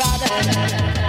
I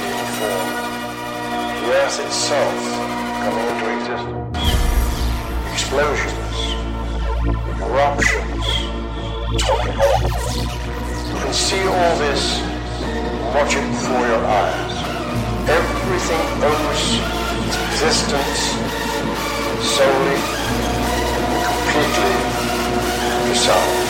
being formed, the earth itself coming into existence. Explosions, eruptions, You can see all this, watch it before your eyes. Everything owes its existence solely and completely to.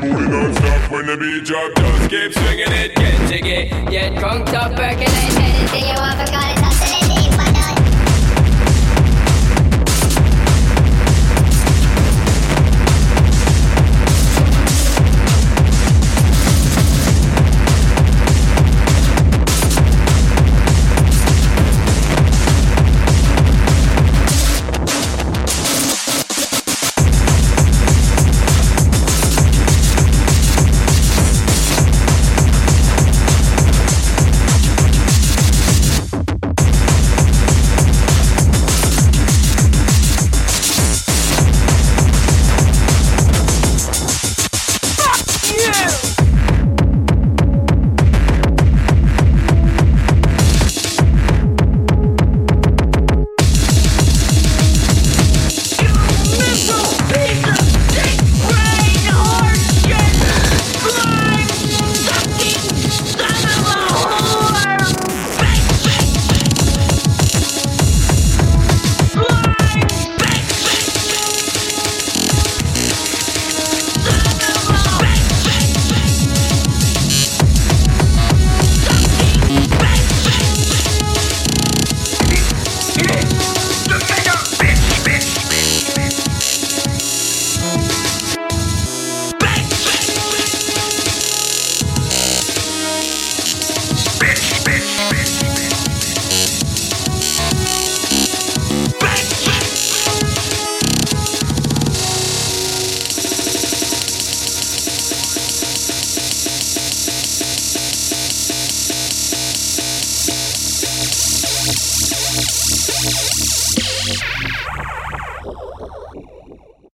booty non-stop when the beat drop Just keep swinging it, get jiggy Get crunked up, percolate Anything you want, for